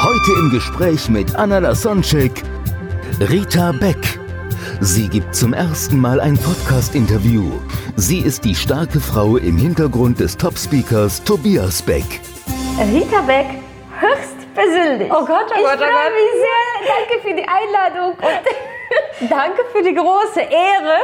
Heute im Gespräch mit Anna Lasonczek, Rita Beck. Sie gibt zum ersten Mal ein Podcast-Interview. Sie ist die starke Frau im Hintergrund des Top-Speakers Tobias Beck. Rita Beck, höchst persönlich. Oh Gott, oh ich Gott, oh freue Gott. mich sehr. Danke für die Einladung. Danke für die große Ehre,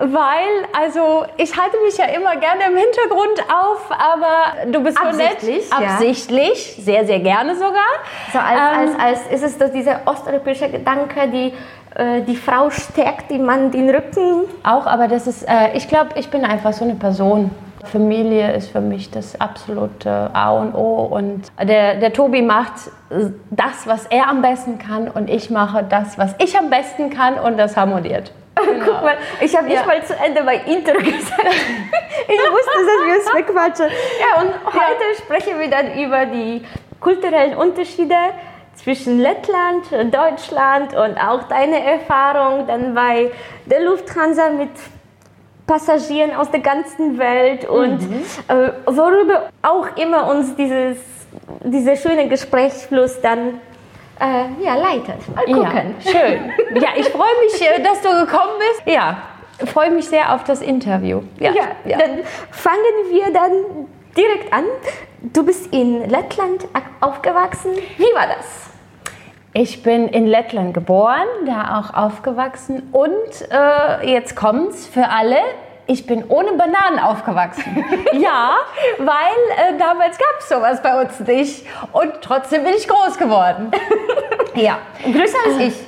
weil also ich halte mich ja immer gerne im Hintergrund auf, aber du bist so nett, Absichtlich, ja. absichtlich, sehr sehr gerne sogar. so als, Ähm, als, als ist es dieser osteuropäische Gedanke, die äh, die Frau stärkt dem Mann den Rücken. Auch, aber das ist, äh, ich glaube, ich bin einfach so eine Person. Familie ist für mich das absolute A und O und der, der Tobi macht das, was er am besten kann und ich mache das, was ich am besten kann und das harmoniert. Guck mal, ich habe nicht Ja. mal zu Ende bei Intro gesagt. ich wusste, dass wir uns wegquatschen. Ja, und heute sprechen wir dann über die kulturellen Unterschiede zwischen Lettland, Deutschland und auch deine Erfahrung dann bei der Lufthansa mit Passagieren aus der ganzen Welt und äh, worüber auch immer uns dieses, dieser schöne Gesprächsfluss dann äh, ja, leitet. Mal gucken. Ja, schön. Ja, ich freue mich, äh, dass du gekommen bist. Ja, freue mich sehr auf das Interview. Ja, Ja, dann fangen wir dann direkt an. Du bist in Lettland aufgewachsen. Wie war das? Ich bin in Lettland geboren, da auch aufgewachsen und äh, jetzt kommt's für alle. Ich bin ohne Bananen aufgewachsen. ja, weil äh, damals gab es sowas bei uns nicht. Und trotzdem bin ich groß geworden. ja. Größer als ich.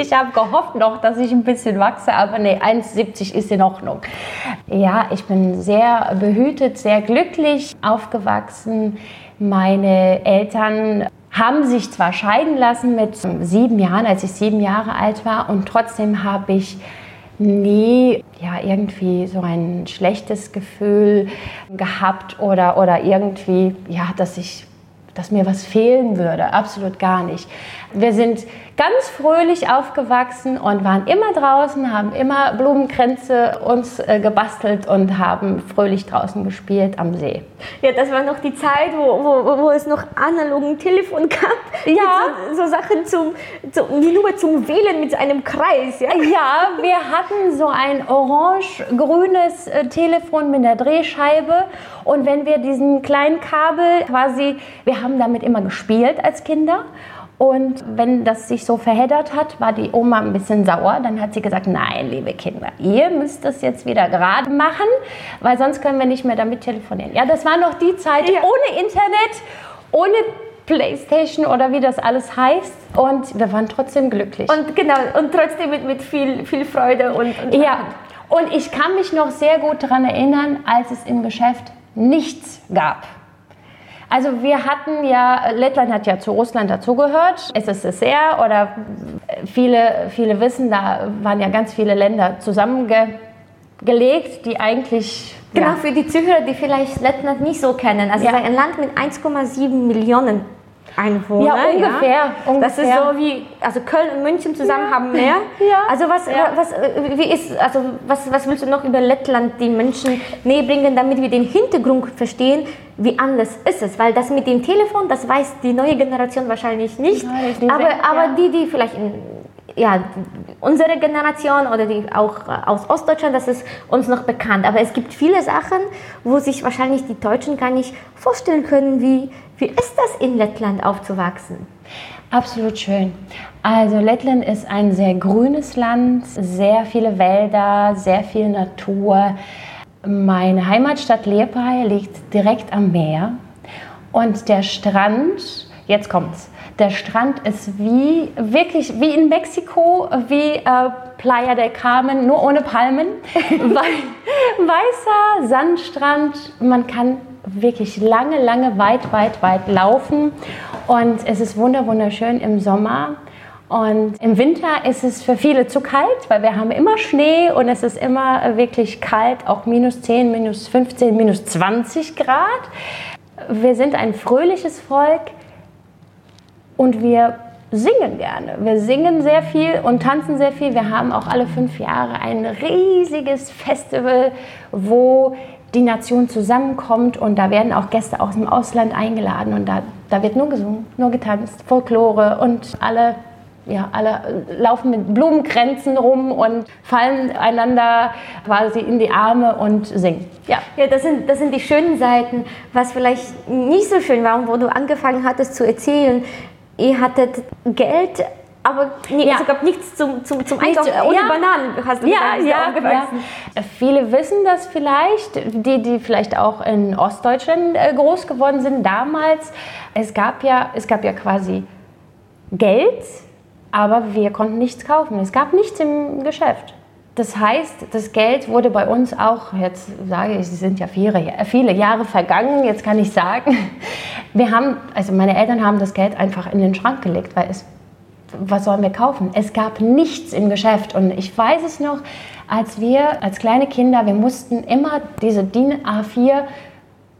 Ich habe gehofft noch, dass ich ein bisschen wachse, aber nee, 1,70 ist in Ordnung. Ja, ich bin sehr behütet, sehr glücklich aufgewachsen. Meine Eltern haben sich zwar scheiden lassen mit sieben Jahren, als ich sieben Jahre alt war, und trotzdem habe ich nie ja, irgendwie so ein schlechtes Gefühl gehabt oder, oder irgendwie, ja, dass ich dass mir was fehlen würde. Absolut gar nicht. Wir sind ganz fröhlich aufgewachsen und waren immer draußen, haben immer Blumenkränze uns äh, gebastelt und haben fröhlich draußen gespielt am See. Ja, das war noch die Zeit, wo, wo, wo es noch analogen Telefon gab. Ja. So, so Sachen zum, zum, die nur zum Wählen mit einem Kreis. Ja? Ja, wir hatten so ein orange-grünes äh, Telefon mit einer Drehscheibe und wenn wir diesen kleinen Kabel quasi, wir haben damit immer gespielt als Kinder und wenn das sich so verheddert hat, war die Oma ein bisschen sauer. Dann hat sie gesagt, nein, liebe Kinder, ihr müsst das jetzt wieder gerade machen, weil sonst können wir nicht mehr damit telefonieren. Ja, das war noch die Zeit Ja. ohne Internet, ohne Playstation oder wie das alles heißt und wir waren trotzdem glücklich. Und genau, und trotzdem mit, mit viel, viel Freude und, und Ja, und ich kann mich noch sehr gut daran erinnern, als es im Geschäft nichts gab. Also wir hatten ja, Lettland hat ja zu Russland dazugehört, SSSR oder viele, viele wissen, da waren ja ganz viele Länder zusammengelegt, die eigentlich... Genau, ja, für die Zuhörer, die vielleicht Lettland nicht so kennen. Also Ja. ein Land mit 1,7 Millionen Einwohnern. Ja, ungefähr, Das ist ungefähr. so wie, also Köln und München zusammen haben mehr. Ja. Also was, Ja. was, wie ist, also was, was willst du noch über Lettland den Menschen näher bringen, damit wir den Hintergrund verstehen, wie anders ist es? Weil das mit dem Telefon, das weiß die neue Generation wahrscheinlich nicht. Ja, nicht aber, sehr- aber ja. die, die vielleicht in, ja, unsere Generation oder die auch äh, aus Ostdeutschland, das ist uns noch bekannt. Aber es gibt viele Sachen, wo sich wahrscheinlich die Deutschen gar nicht vorstellen können, wie, wie ist das in Lettland aufzuwachsen? Absolut schön. Also Lettland ist ein sehr grünes Land, sehr viele Wälder, sehr viel Natur. Meine Heimatstadt Liepaja liegt direkt am Meer und der Strand, jetzt kommt's, der Strand ist wie, wirklich wie in Mexiko, wie äh, Playa del Carmen, nur ohne Palmen. Wei- Weißer Sandstrand, man kann wirklich lange, lange, weit, weit, weit laufen. Und es ist wunderschön im Sommer. Und im Winter ist es für viele zu kalt, weil wir haben immer Schnee und es ist immer wirklich kalt, auch minus 10, minus 15, minus 20 Grad. Wir sind ein fröhliches Volk und wir singen gerne. Wir singen sehr viel und tanzen sehr viel. Wir haben auch alle fünf Jahre ein riesiges Festival, wo die Nation zusammenkommt und da werden auch Gäste aus dem Ausland eingeladen und da, da wird nur gesungen, nur getanzt, Folklore und alle ja, alle laufen mit Blumenkränzen rum und fallen einander quasi in die Arme und singen. Ja, ja das, sind, das sind die schönen Seiten. Was vielleicht nicht so schön war und wo du angefangen hattest zu erzählen, ihr hattet Geld, aber nee, ja. es gab nichts zum, zum, zum Einkaufen. Ohne ja. Bananen hast du ja, ja, ja. Viele wissen das vielleicht, die, die vielleicht auch in Ostdeutschland äh, groß geworden sind damals. Es gab ja, es gab ja quasi Geld, aber wir konnten nichts kaufen. Es gab nichts im Geschäft. Das heißt, das Geld wurde bei uns auch, jetzt sage ich, es sind ja viele, viele Jahre vergangen, jetzt kann ich sagen, wir haben, also meine Eltern haben das Geld einfach in den Schrank gelegt, weil es, was sollen wir kaufen? Es gab nichts im Geschäft. Und ich weiß es noch, als wir als kleine Kinder, wir mussten immer diese DIN A4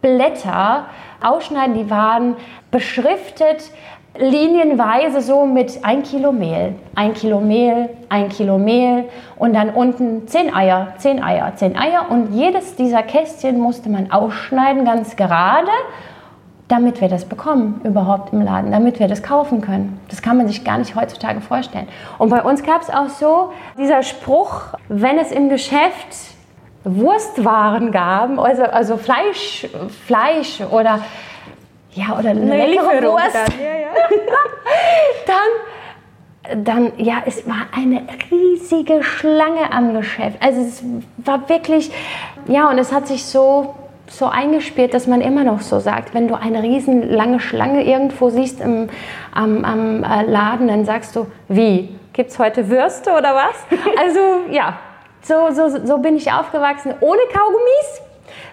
Blätter ausschneiden, die waren beschriftet linienweise so mit ein Kilo Mehl, ein Kilo Mehl, ein Kilo Mehl und dann unten zehn Eier, zehn Eier, zehn Eier. Und jedes dieser Kästchen musste man ausschneiden, ganz gerade, damit wir das bekommen überhaupt im Laden, damit wir das kaufen können. Das kann man sich gar nicht heutzutage vorstellen. Und bei uns gab es auch so dieser Spruch, wenn es im Geschäft Wurstwaren gab, also, also Fleisch, Fleisch oder ja, oder eine, eine leckere Wurst. Dann. Ja, ja. dann, dann, ja, es war eine riesige Schlange am Geschäft. Also es war wirklich, ja, und es hat sich so so eingespielt, dass man immer noch so sagt, wenn du eine riesen lange Schlange irgendwo siehst im, am, am äh, Laden, dann sagst du, wie, gibt es heute Würste oder was? Also ja, so, so, so bin ich aufgewachsen, ohne Kaugummis.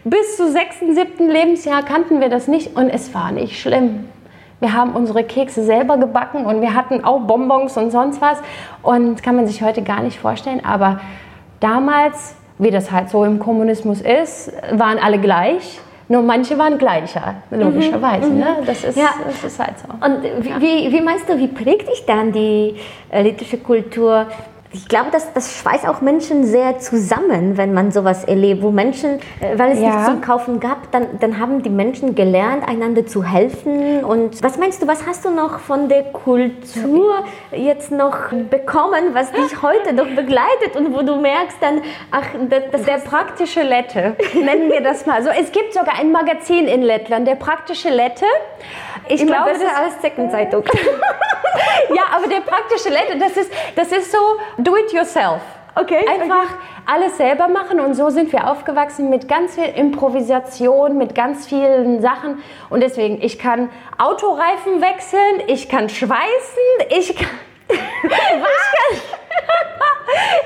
Bis zum sechsten, siebten Lebensjahr kannten wir das nicht und es war nicht schlimm. Wir haben unsere Kekse selber gebacken und wir hatten auch Bonbons und sonst was. Und kann man sich heute gar nicht vorstellen. Aber damals, wie das halt so im Kommunismus ist, waren alle gleich. Nur manche waren gleicher, logischerweise. Mhm. Ne? Das, ist, ja. das ist halt so. Und wie, wie meinst du, wie prägt dich dann die äh, lettische Kultur? Ich glaube, das, das schweißt auch Menschen sehr zusammen, wenn man sowas erlebt, wo Menschen, äh, weil es ja. nichts zum Kaufen gab, dann, dann haben die Menschen gelernt, einander zu helfen. Und was meinst du, was hast du noch von der Kultur jetzt noch bekommen, was dich heute noch begleitet und wo du merkst dann, ach, das, das der praktische Lette, nennen wir das mal so. Es gibt sogar ein Magazin in Lettland, der praktische Lette. Ich Immer glaube, besser als Zeckenzeitung. ja, aber der praktische Lette, das ist, das ist so do it yourself. Okay. Einfach okay. alles selber machen und so sind wir aufgewachsen mit ganz viel Improvisation, mit ganz vielen Sachen und deswegen, ich kann Autoreifen wechseln, ich kann schweißen, ich kann... ich kann,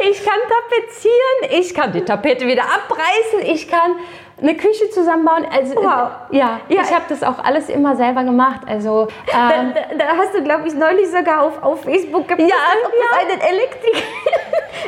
ich kann tapezieren, ich kann die Tapete wieder abreißen, ich kann eine Küche zusammenbauen. Also, wow. Ja, ja ich habe das auch alles immer selber gemacht. Also, ähm, da, da, hast du, glaube ich, neulich sogar auf, auf Facebook gepostet, ja, ob ja. es einen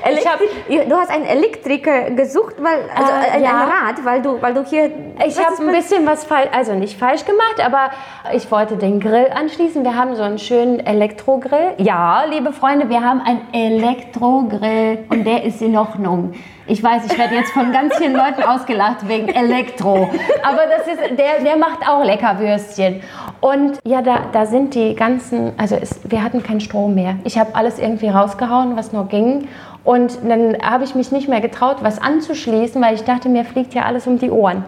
Elektrik Elektri du hast einen Elektriker gesucht, weil, also äh, ein, ja. Rad, weil du, weil du hier... Ich habe ein bisschen was falsch, also nicht falsch gemacht, aber ich wollte den Grill anschließen. Wir haben so einen schönen Elektrogrill. Ja, liebe Freunde, wir haben einen Elektrogrill und der ist in Ordnung. Ich weiß, ich werde jetzt von ganz vielen Leuten ausgelacht wegen Elektro. Aber das ist, der, der macht auch Leckerwürstchen. Und ja, da, da sind die ganzen, also es, wir hatten keinen Strom mehr. Ich habe alles irgendwie rausgehauen, was nur ging. Und dann habe ich mich nicht mehr getraut, was anzuschließen, weil ich dachte, mir fliegt ja alles um die Ohren.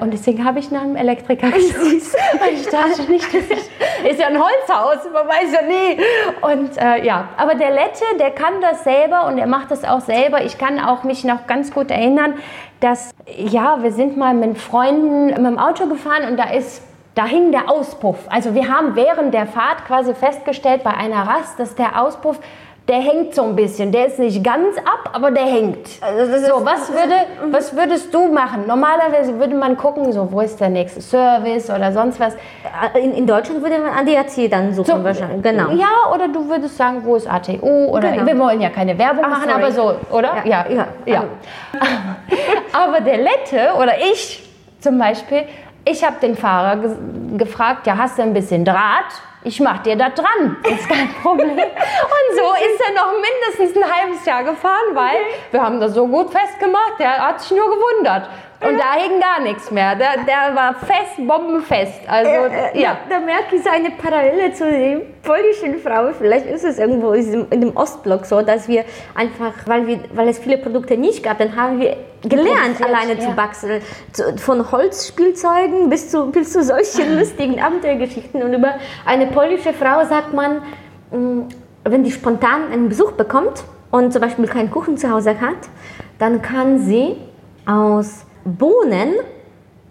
Und deswegen habe ich nach einem Elektriker gesucht. weil ich dachte nicht, das ist, ist, ja ein Holzhaus, man weiß ja nie. Und äh, ja, aber der Lette, der kann das selber und er macht das auch selber. Ich kann auch mich noch ganz gut erinnern, dass, ja, wir sind mal mit Freunden mit dem Auto gefahren und da ist da hing der Auspuff. Also wir haben während der Fahrt quasi festgestellt bei einer Rast, dass der Auspuff der hängt so ein bisschen. Der ist nicht ganz ab, aber der hängt. Also so, was, würde, was würdest du machen? Normalerweise würde man gucken, so, wo ist der nächste Service oder sonst was. In, in Deutschland würde man ADAC dann suchen So, wahrscheinlich. Genau. Ja, oder du würdest sagen, wo ist ATU? Oder Genau. wir wollen ja keine Werbung Ah, machen, sorry. aber so, oder? Ja, ja, ja. aber der Lette oder ich zum Beispiel, ich habe den Fahrer ge gefragt, ja, hast du ein bisschen Draht? Ich mach dir da dran, ist kein Problem. Und so ist er noch mindestens ein halbes Jahr gefahren, weil wir haben das so gut festgemacht, der hat sich nur gewundert. Und da hing gar nichts mehr. Der, der war fest, bombenfest. Also, Äh, ja. Da, da merke ich so eine Parallele zu den polnischen Frauen. Vielleicht ist es irgendwo in dem Ostblock so, dass wir einfach, weil, wir, weil es viele Produkte nicht gab, dann haben wir gelernt, alleine ja. zu basteln. Zu, von Holzspielzeugen bis zu, bis zu solchen lustigen Abenteuergeschichten. Und über eine polnische Frau sagt man, mh, wenn die spontan einen Besuch bekommt und zum Beispiel keinen Kuchen zu Hause hat, dann kann sie aus Bohnen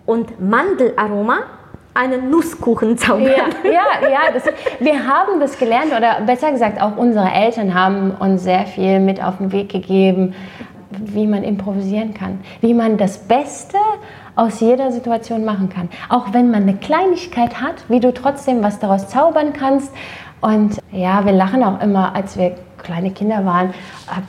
und Mandelaroma einen Nusskuchen zaubern. Ja, ja, ja das, wir haben das gelernt oder besser gesagt auch unsere Eltern haben uns sehr viel mit auf den Weg gegeben, wie man improvisieren kann, wie man das Beste aus jeder Situation machen kann. Auch wenn man eine Kleinigkeit hat, wie du trotzdem was daraus zaubern kannst. Und ja, wir lachen auch immer, als wir kleine Kinder waren,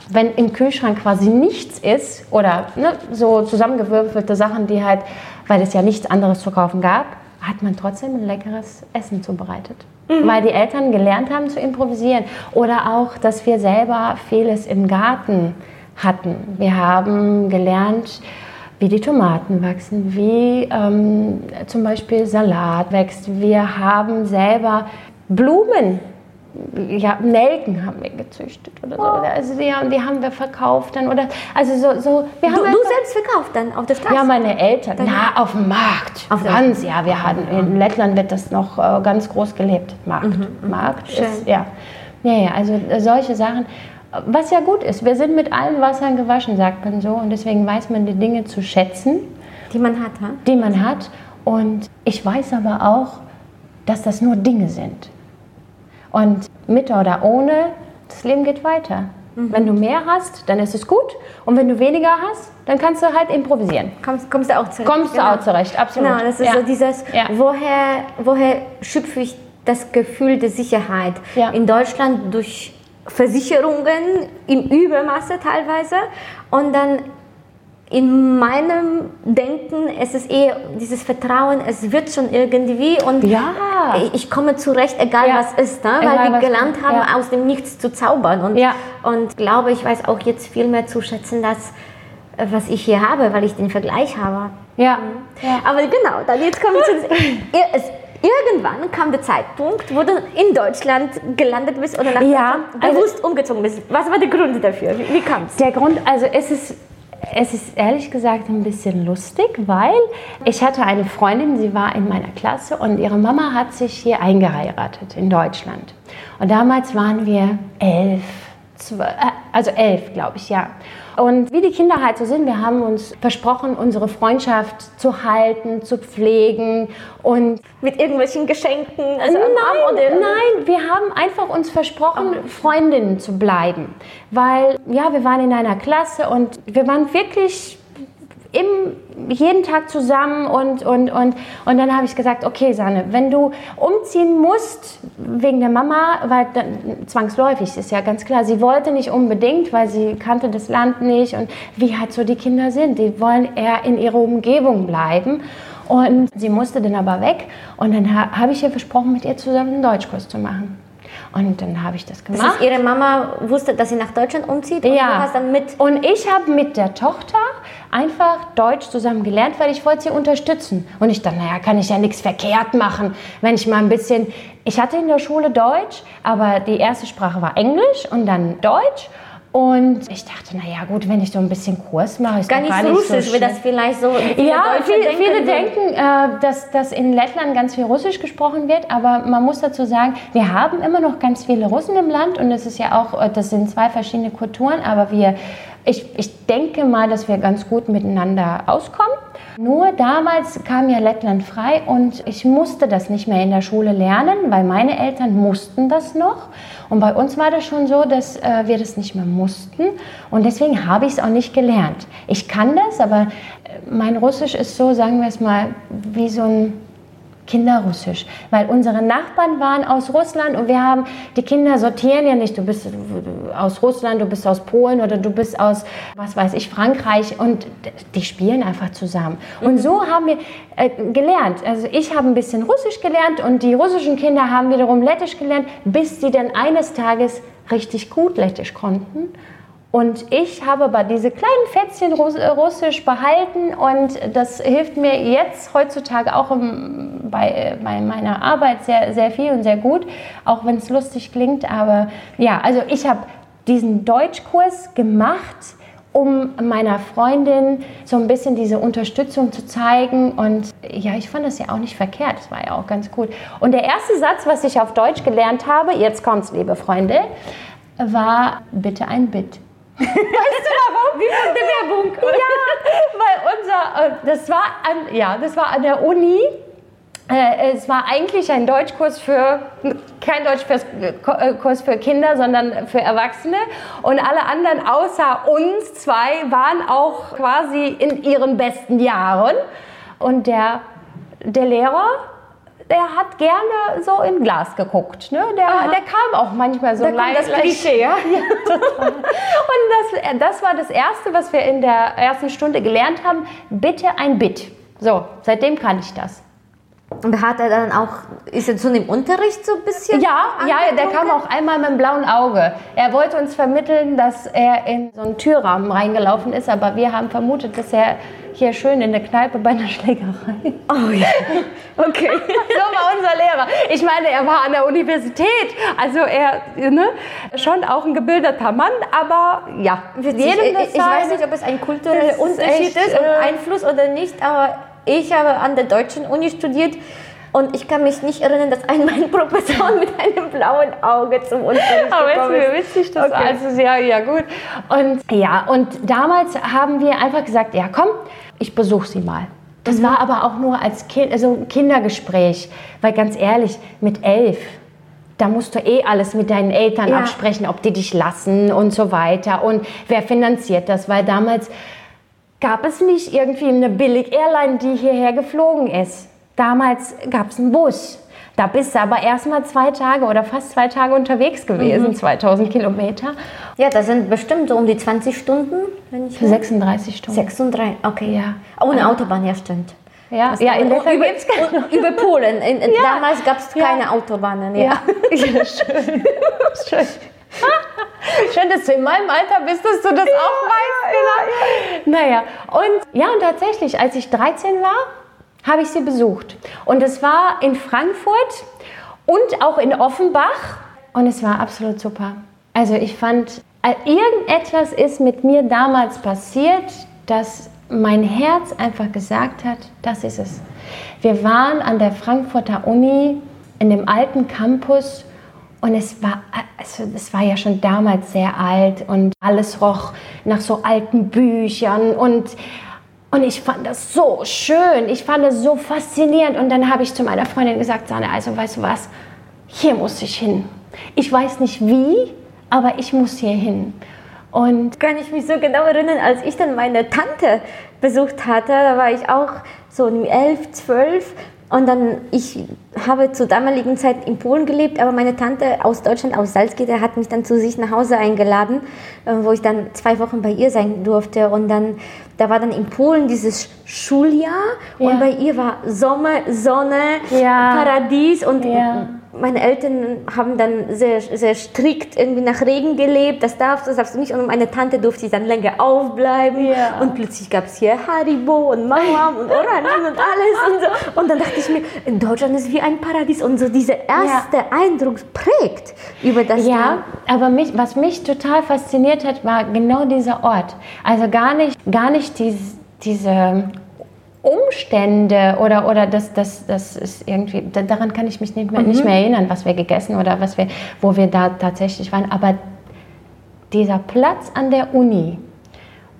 wenn im Kühlschrank quasi nichts ist oder ne, so zusammengewürfelte Sachen, die halt, weil es ja nichts anderes zu kaufen gab, hat man trotzdem ein leckeres Essen zubereitet. Weil die Eltern gelernt haben zu improvisieren. Oder auch, dass wir selber vieles im Garten hatten. Wir haben gelernt, wie die Tomaten wachsen, wie ähm, zum Beispiel Salat wächst. Wir haben selber Blumen ja, Nelken haben wir gezüchtet oder so. Also die haben, die haben wir verkauft dann oder also so, so wir haben Du, du einfach- selbst verkauft dann auf der Straße? ja, meine Eltern. Na, auf dem Markt. Auf ganz, ja. Wir hatten, in Lettland wird das noch äh, ganz groß gelebt. Markt. Markt Schön. ist, ja. Ja, ja, also äh, solche Sachen. Was ja gut ist, wir sind mit allen Wassern gewaschen, sagt man so. Und deswegen weiß man die Dinge zu schätzen, die man hat. Ha? die man hat. Und ich weiß aber auch, dass das nur Dinge sind. Und mit oder ohne, das Leben geht weiter. Wenn du mehr hast, dann ist es gut. Und wenn du weniger hast, dann kannst du halt improvisieren. Kommst, kommst du auch zurecht? Kommst du auch zurecht, absolut. Genau, das ist Ja. so dieses, Ja. woher, woher schöpfe ich das Gefühl der Sicherheit? Ja. In Deutschland durch Versicherungen im Übermaße teilweise und dann in meinem Denken es ist eher dieses Vertrauen, es wird schon irgendwie und Ja. ich, komme zurecht, egal Ja. was ist, ne? Egal, weil wir was- gelernt haben, ja. aus dem Nichts zu zaubern und, und glaube, ich weiß auch jetzt viel mehr zu schätzen, das, äh, was ich hier habe, weil ich den Vergleich habe. Ja. ja. Aber genau, dann jetzt kommen wir zu. Irgendwann kam der Zeitpunkt, wo du in Deutschland gelandet bist oder nach Ja, Deutschland also- bewusst umgezogen bist. Was war der Grund dafür? Wie, wie kam es? Der Grund, also es ist, es ist ehrlich gesagt ein bisschen lustig, weil ich hatte eine Freundin, sie war in meiner Klasse und ihre Mama hat sich hier eingeheiratet in Deutschland. Und damals waren wir elf, zwölf, äh, also elf, glaube ich, ja. Und wie die Kinder halt so sind, wir haben uns versprochen, unsere Freundschaft zu halten, zu pflegen und Mit irgendwelchen Geschenken? Also Nein, oder- nein, wir haben einfach uns versprochen, Freundinnen zu bleiben. Weil, ja, wir waren in einer Klasse und wir waren wirklich im, jeden Tag zusammen und, und, und, und dann habe ich gesagt, okay, Sanne, wenn du umziehen musst wegen der Mama, weil dann, zwangsläufig ist ja ganz klar, sie wollte nicht unbedingt, weil sie kannte das Land nicht und wie halt so die Kinder sind, die wollen eher in ihrer Umgebung bleiben. Und sie musste dann aber weg und dann ha habe ich ihr versprochen, mit ihr zusammen einen Deutschkurs zu machen. Und dann habe ich das Das gemacht. heißt, ihre Mama wusste, dass sie nach Deutschland umzieht und du hast dann mit. Und ich habe mit der Tochter einfach Deutsch zusammen gelernt, weil ich wollte sie unterstützen. Und ich dachte, naja, kann ich ja nichts verkehrt machen, wenn ich mal ein bisschen... Ich hatte in der Schule Deutsch, aber die erste Sprache war Englisch und dann Deutsch. Und ich dachte, naja gut, wenn ich so ein bisschen Kurs mache, ist Gar nicht gar nicht russisch, so wie das vielleicht so. viele Ja, Deutsche viel, viele denken, äh, dass, dass in Lettland ganz viel Russisch gesprochen wird, aber man muss dazu sagen, wir haben immer noch ganz viele Russen im Land und es ist ja auch, äh, das sind zwei verschiedene Kulturen, aber wir, ich, ich denke mal, dass wir ganz gut miteinander auskommen. Nur damals kam ja Lettland frei und ich musste das nicht mehr in der Schule lernen, weil meine Eltern mussten das noch. Und bei uns war das schon so, dass äh, wir das nicht mehr mussten. Und deswegen habe ich es auch nicht gelernt. Ich kann das, aber äh, mein Russisch ist so, sagen wir es mal, wie so ein Kinderrussisch, weil unsere Nachbarn waren aus Russland und wir haben, die Kinder sortieren ja nicht, du bist aus Russland, du bist aus Polen oder du bist aus, was weiß ich, Frankreich und die spielen einfach zusammen. Und so haben wir äh, gelernt. Also ich habe ein bisschen Russisch gelernt und die russischen Kinder haben wiederum Lettisch gelernt, bis sie dann eines Tages richtig gut Lettisch konnten. Und ich habe aber diese kleinen Fätzchen äh, Russisch behalten und das hilft mir jetzt heutzutage auch im, bei, bei, meiner Arbeit sehr, sehr viel und sehr gut, auch wenn es lustig klingt. Aber ja, also ich habe diesen Deutschkurs gemacht, um meiner Freundin so ein bisschen diese Unterstützung zu zeigen. Und ja, ich fand das ja auch nicht verkehrt, das war ja auch ganz gut. Und der erste Satz, was ich auf Deutsch gelernt habe, jetzt kommt's, liebe Freunde, war bitte ein Bit. Weißt du warum? Wie von der Werbung. Ja, weil unser, äh, das war an, ja, das war an der Uni. Äh, es war eigentlich ein Deutschkurs für, kein Deutschkurs äh, für Kinder, sondern für Erwachsene. Und alle anderen außer uns zwei waren auch quasi in ihren besten Jahren. Und der, der Lehrer der hat gerne so in Glas geguckt. Ne? Der, der kam auch manchmal so leicht. Das Klischee, ja? ja. Und das, das war das Erste, was wir in der ersten Stunde gelernt haben. Bitte ein Bit. So, seitdem kann ich das. Und hat er dann auch, ist er zu dem Unterricht so ein bisschen? Ja, ja, der kam auch einmal mit dem blauen Auge. Er wollte uns vermitteln, dass er in so einen Türrahmen reingelaufen ist, aber wir haben vermutet, dass er hier schön in der Kneipe bei einer Schlägerei. Oh ja. Okay. so war unser Lehrer. Ich meine, er war an der Universität, also er ne, schon auch ein gebildeter Mann, aber ja, jedem das ich, ich weiß nicht, ob es ein kultureller Unterschied echt, ist und äh, Einfluss oder nicht, aber ich habe an der deutschen Uni studiert und ich kann mich nicht erinnern, dass ein mein Professor mit einem blauen Auge zum Unterricht Aber ist mir witzig, das okay. also ja, ja gut. Und ja, und damals haben wir einfach gesagt, ja komm, ich besuche sie mal. Das mhm. war aber auch nur als kind, also ein Kindergespräch, weil ganz ehrlich, mit elf, da musst du eh alles mit deinen Eltern ja. absprechen, ob die dich lassen und so weiter und wer finanziert das, weil damals gab es nicht irgendwie eine Billig-Airline, die hierher geflogen ist. Damals gab es einen Bus. Da bist du aber erst mal zwei Tage oder fast zwei Tage unterwegs gewesen, mhm. 2000 Kilometer. Ja, das sind bestimmt so um die 20 Stunden. Wenn ich 36 Stunden. 36, okay. Ja. Ohne Autobahn, ja, stimmt. Ja, ja in Lettland über, über Polen. In, in, ja. Damals gab es keine ja. Autobahnen. Ja, ja. schön. schön. Schön, dass du in meinem Alter bist, dass du das ja, auch weißt. Genau. Naja, und ja, und tatsächlich, als ich 13 war, habe ich sie besucht. Und es war in Frankfurt und auch in Offenbach. Und es war absolut super. Also ich fand, äh, irgendetwas ist mit mir damals passiert, dass mein Herz einfach gesagt hat, das ist es. Wir waren an der Frankfurter Uni in dem alten Campus und es war, also es war ja schon damals sehr alt und alles roch nach so alten Büchern und, und ich fand das so schön, ich fand es so faszinierend. Und dann habe ich zu meiner Freundin gesagt, Sanne, also weißt du was, hier muss ich hin. Ich weiß nicht wie, aber ich muss hier hin. Und kann ich mich so genau erinnern, als ich dann meine Tante besucht hatte, da war ich auch so um elf, zwölf und dann, ich habe zur damaligen Zeit in Polen gelebt, aber meine Tante aus Deutschland, aus Salzgitter, hat mich dann zu sich nach Hause eingeladen, äh, wo ich dann zwei Wochen bei ihr sein durfte. Und dann, da war dann in Polen dieses Schuljahr ja. und bei ihr war Sommer, Sonne, ja. Paradies und ja meine Eltern haben dann sehr, sehr strikt irgendwie nach Regen gelebt. Das darfst du, das darfst du nicht. Und meine Tante durfte dann länger aufbleiben. Ja. Und plötzlich gab es hier Haribo und Mauam und Orangen und alles. Und, so. und dann dachte ich mir, in Deutschland ist wie ein Paradies. Und so dieser erste ja. Eindruck prägt über das Ja, Land. aber mich, was mich total fasziniert hat, war genau dieser Ort. Also gar nicht, gar nicht diese, diese Umstände oder, oder das, das, das ist irgendwie, daran kann ich mich nicht mehr, mhm. nicht mehr erinnern, was wir gegessen oder was wir, wo wir da tatsächlich waren. Aber dieser Platz an der Uni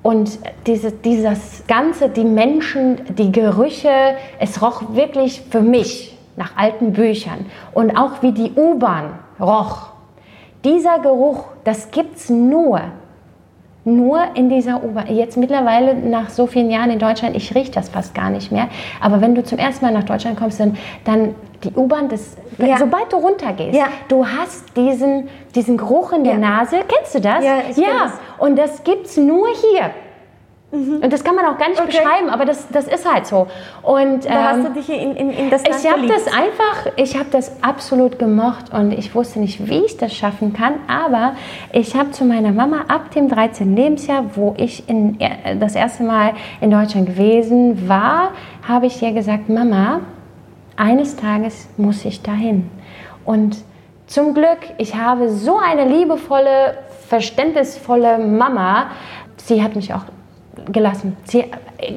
Und diese, dieses Ganze, die Menschen, die Gerüche, es roch wirklich für mich nach alten Büchern. Und auch wie die U-Bahn roch. Dieser Geruch, das gibt es nur nur in dieser U-Bahn. Jetzt mittlerweile nach so vielen Jahren in Deutschland, ich rieche das fast gar nicht mehr. Aber wenn du zum ersten Mal nach Deutschland kommst, dann, dann die U-Bahn, ja. sobald du runtergehst, ja. du hast diesen, diesen Geruch in der ja. Nase. Kennst du das? Ja, ich ja. Das. Und das gibt es nur hier. Mhm. Und das kann man auch gar nicht okay. beschreiben, aber das, das ist halt so. Und, da ähm, hast du dich in, in, in das Land Ich habe das einfach, ich habe das absolut gemocht und ich wusste nicht, wie ich das schaffen kann, aber ich habe zu meiner Mama ab dem 13. Lebensjahr, wo ich in, äh, das erste Mal in Deutschland gewesen war, habe ich ihr gesagt, Mama, eines Tages muss ich dahin. Und zum Glück, ich habe so eine liebevolle, verständnisvolle Mama. Sie hat mich auch gelassen. Sie,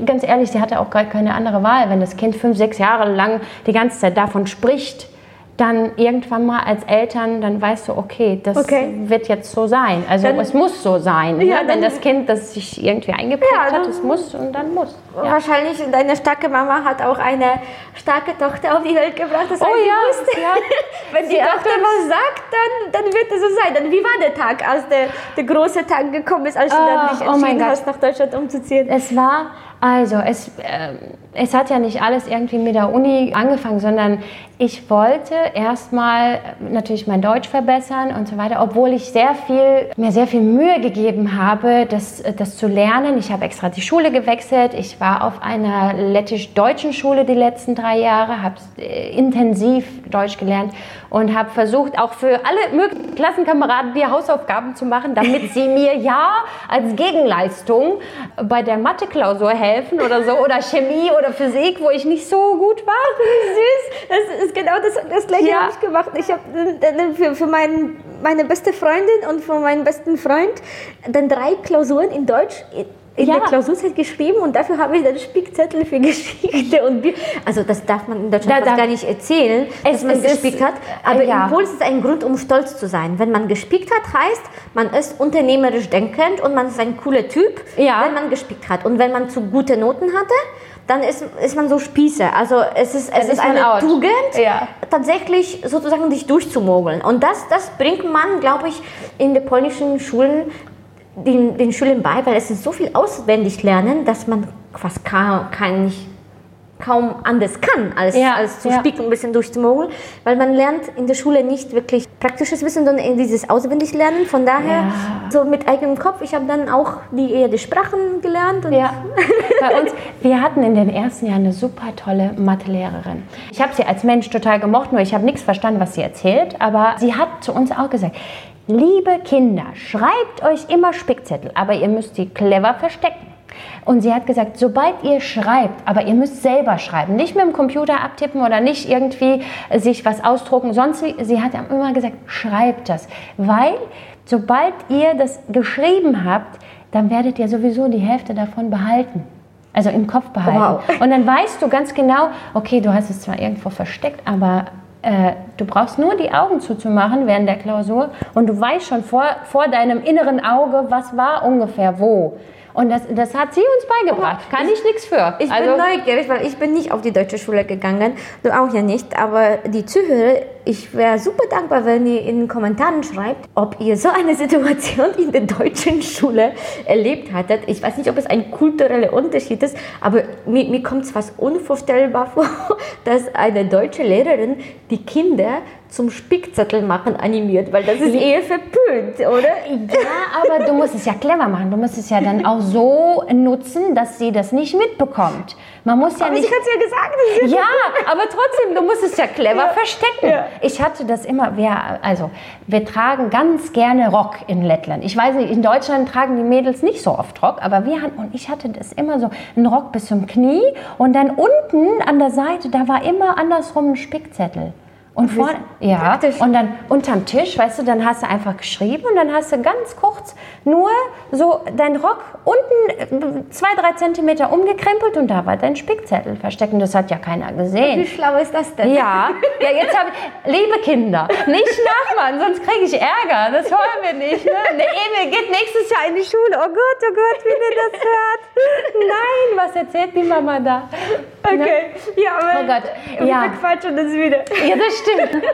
ganz ehrlich, sie hatte auch gar keine andere Wahl. Wenn das Kind fünf, sechs Jahre lang die ganze Zeit davon spricht, dann irgendwann mal als Eltern, dann weißt du, okay, das okay. wird jetzt so sein. Also dann, es muss so sein. Ja, ne? Wenn das Kind das sich irgendwie eingeprägt ja, hat, es muss und dann muss. Ja. Wahrscheinlich deine starke Mama hat auch eine starke Tochter auf die Welt gebracht. Das heißt, oh ja, wusste, ja. wenn die Tochter was sagt, dann, dann wird es so sein. Dann, wie war der Tag, als der, der große Tag gekommen ist, als du dann dich oh entschieden oh hast, nach Deutschland umzuziehen? Es war also, es, äh, es hat ja nicht alles irgendwie mit der Uni angefangen, sondern ich wollte erstmal natürlich mein Deutsch verbessern und so weiter, obwohl ich sehr viel, mir sehr viel Mühe gegeben habe, das, das zu lernen. Ich habe extra die Schule gewechselt. Ich war auf einer lettisch-deutschen Schule die letzten drei Jahre, habe äh, intensiv Deutsch gelernt und habe versucht, auch für alle möglichen Klassenkameraden die Hausaufgaben zu machen, damit sie mir ja als Gegenleistung bei der Mathe-Klausur helfen oder so oder Chemie oder Physik, wo ich nicht so gut war. Süß. Das ist genau das, das gleiche ja. habe ich gemacht. Ich habe für, für mein, meine beste Freundin und für meinen besten Freund dann drei Klausuren in Deutsch in ja. der Klausurzeit geschrieben und dafür habe ich dann Spickzettel für Geschichte und Bier. Also das darf man in Deutschland da, gar nicht erzählen, es, dass man gespickt hat. Aber ja. in Polen ist es ein Grund, um stolz zu sein. Wenn man gespickt hat, heißt, man ist unternehmerisch denkend und man ist ein cooler Typ, ja. wenn man gespickt hat. Und wenn man zu gute Noten hatte, dann ist, ist man so Spießer. Also es ist, es ist, ist eine out. Tugend, ja. tatsächlich sozusagen dich durchzumogeln. Und das, das bringt man, glaube ich, in den polnischen Schulen den, den Schülern bei, weil es ist so viel auswendig lernen, dass man fast kaum, kann nicht kaum anders kann, als, ja, als zu ja. spielen und ein bisschen durchzumogeln, weil man lernt in der Schule nicht wirklich praktisches Wissen, sondern dieses Auswendiglernen. Von daher, ja. so mit eigenem Kopf, ich habe dann auch die, eher die Sprachen gelernt. ja, bei uns, wir hatten in den ersten Jahren eine super tolle Mathelehrerin. Ich habe sie als Mensch total gemocht, nur ich habe nichts verstanden, was sie erzählt, aber sie hat zu uns auch gesagt, Liebe Kinder, schreibt euch immer Spickzettel, aber ihr müsst sie clever verstecken. Und sie hat gesagt, sobald ihr schreibt, aber ihr müsst selber schreiben, nicht mit dem Computer abtippen oder nicht irgendwie sich was ausdrucken, sonst, sie hat immer gesagt, schreibt das, weil sobald ihr das geschrieben habt, dann werdet ihr sowieso die Hälfte davon behalten. Also im Kopf behalten. Wow. Und dann weißt du ganz genau, okay, du hast es zwar irgendwo versteckt, aber äh, du brauchst nur die Augen zuzumachen während der Klausur und du weißt schon vor, vor deinem inneren Auge, was war ungefähr wo. Und das, das hat sie uns beigebracht. Kann ich, ich nichts für. Ich also, bin neugierig, weil ich bin nicht auf die deutsche Schule gegangen. Du auch ja nicht. Aber die Zuhörer, ich wäre super dankbar, wenn ihr in den Kommentaren schreibt, ob ihr so eine Situation in der deutschen Schule erlebt hattet. Ich weiß nicht, ob es ein kultureller Unterschied ist, aber mir, mir kommt es fast unvorstellbar vor, dass eine deutsche Lehrerin die Kinder zum Spickzettel machen animiert, weil das ist eher verpönt, oder? Ja, aber du musst es ja clever machen. Du musst es ja dann auch so nutzen, dass sie das nicht mitbekommt. Man muss ja aber nicht. Ich hatte ja gesagt. Ja, aber trotzdem, du musst es ja clever ja. verstecken. Ja. Ich hatte das immer. Wir, also wir tragen ganz gerne Rock in Lettland. Ich weiß nicht, in Deutschland tragen die Mädels nicht so oft Rock, aber wir hatten und ich hatte das immer so einen Rock bis zum Knie und dann unten an der Seite, da war immer andersrum ein Spickzettel. Und vorne, ja, und dann unterm Tisch, weißt du, dann hast du einfach geschrieben und dann hast du ganz kurz nur so deinen Rock unten äh, zwei, drei Zentimeter umgekrempelt und da war dein Spickzettel versteckt und das hat ja keiner gesehen. Wie schlau ist das denn? Ja, ja jetzt habe ich, liebe Kinder, nicht nachmachen, sonst kriege ich Ärger, das wollen wir nicht. Ne? Der Emil geht nächstes Jahr in die Schule, oh Gott, oh Gott, wie der das hört. Nein, was erzählt die Mama da? Okay, ne? ja, aber oh Gott. Ja. quatschen das wieder. ja, das stimmt.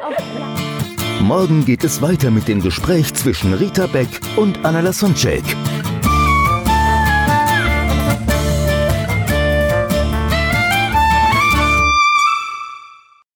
Morgen geht es weiter mit dem Gespräch zwischen Rita Beck und Anna Lasonczek.